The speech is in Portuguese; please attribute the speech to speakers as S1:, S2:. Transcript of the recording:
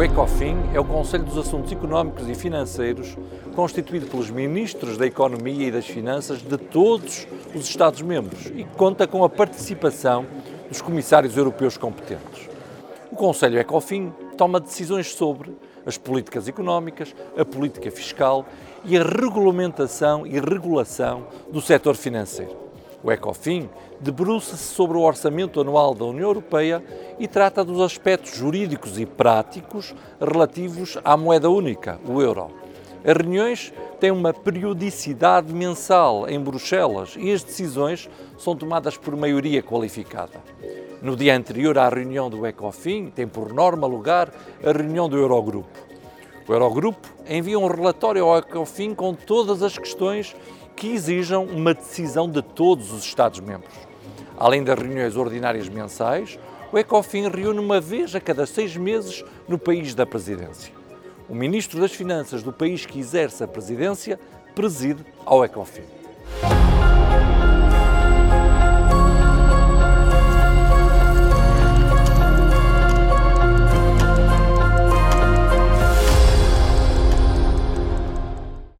S1: O ECOFIN é o Conselho dos Assuntos Económicos e Financeiros, constituído pelos ministros da Economia e das Finanças de todos os Estados-membros e que conta com a participação dos comissários europeus competentes. O Conselho ECOFIN toma decisões sobre as políticas económicas, a política fiscal e a regulamentação e regulação do setor financeiro. O ECOFIN debruça-se sobre o orçamento anual da União Europeia e trata dos aspectos jurídicos e práticos relativos à moeda única, o euro. As reuniões têm uma periodicidade mensal em Bruxelas e as decisões são tomadas por maioria qualificada. No dia anterior à reunião do ECOFIN, tem por norma lugar a reunião do Eurogrupo. O Eurogrupo envia um relatório ao ECOFIN com todas as questões que exijam uma decisão de todos os Estados-membros. Além das reuniões ordinárias mensais, o ECOFIN reúne uma vez a cada seis meses no país da presidência. O Ministro das Finanças do país que exerce a presidência preside ao ECOFIN.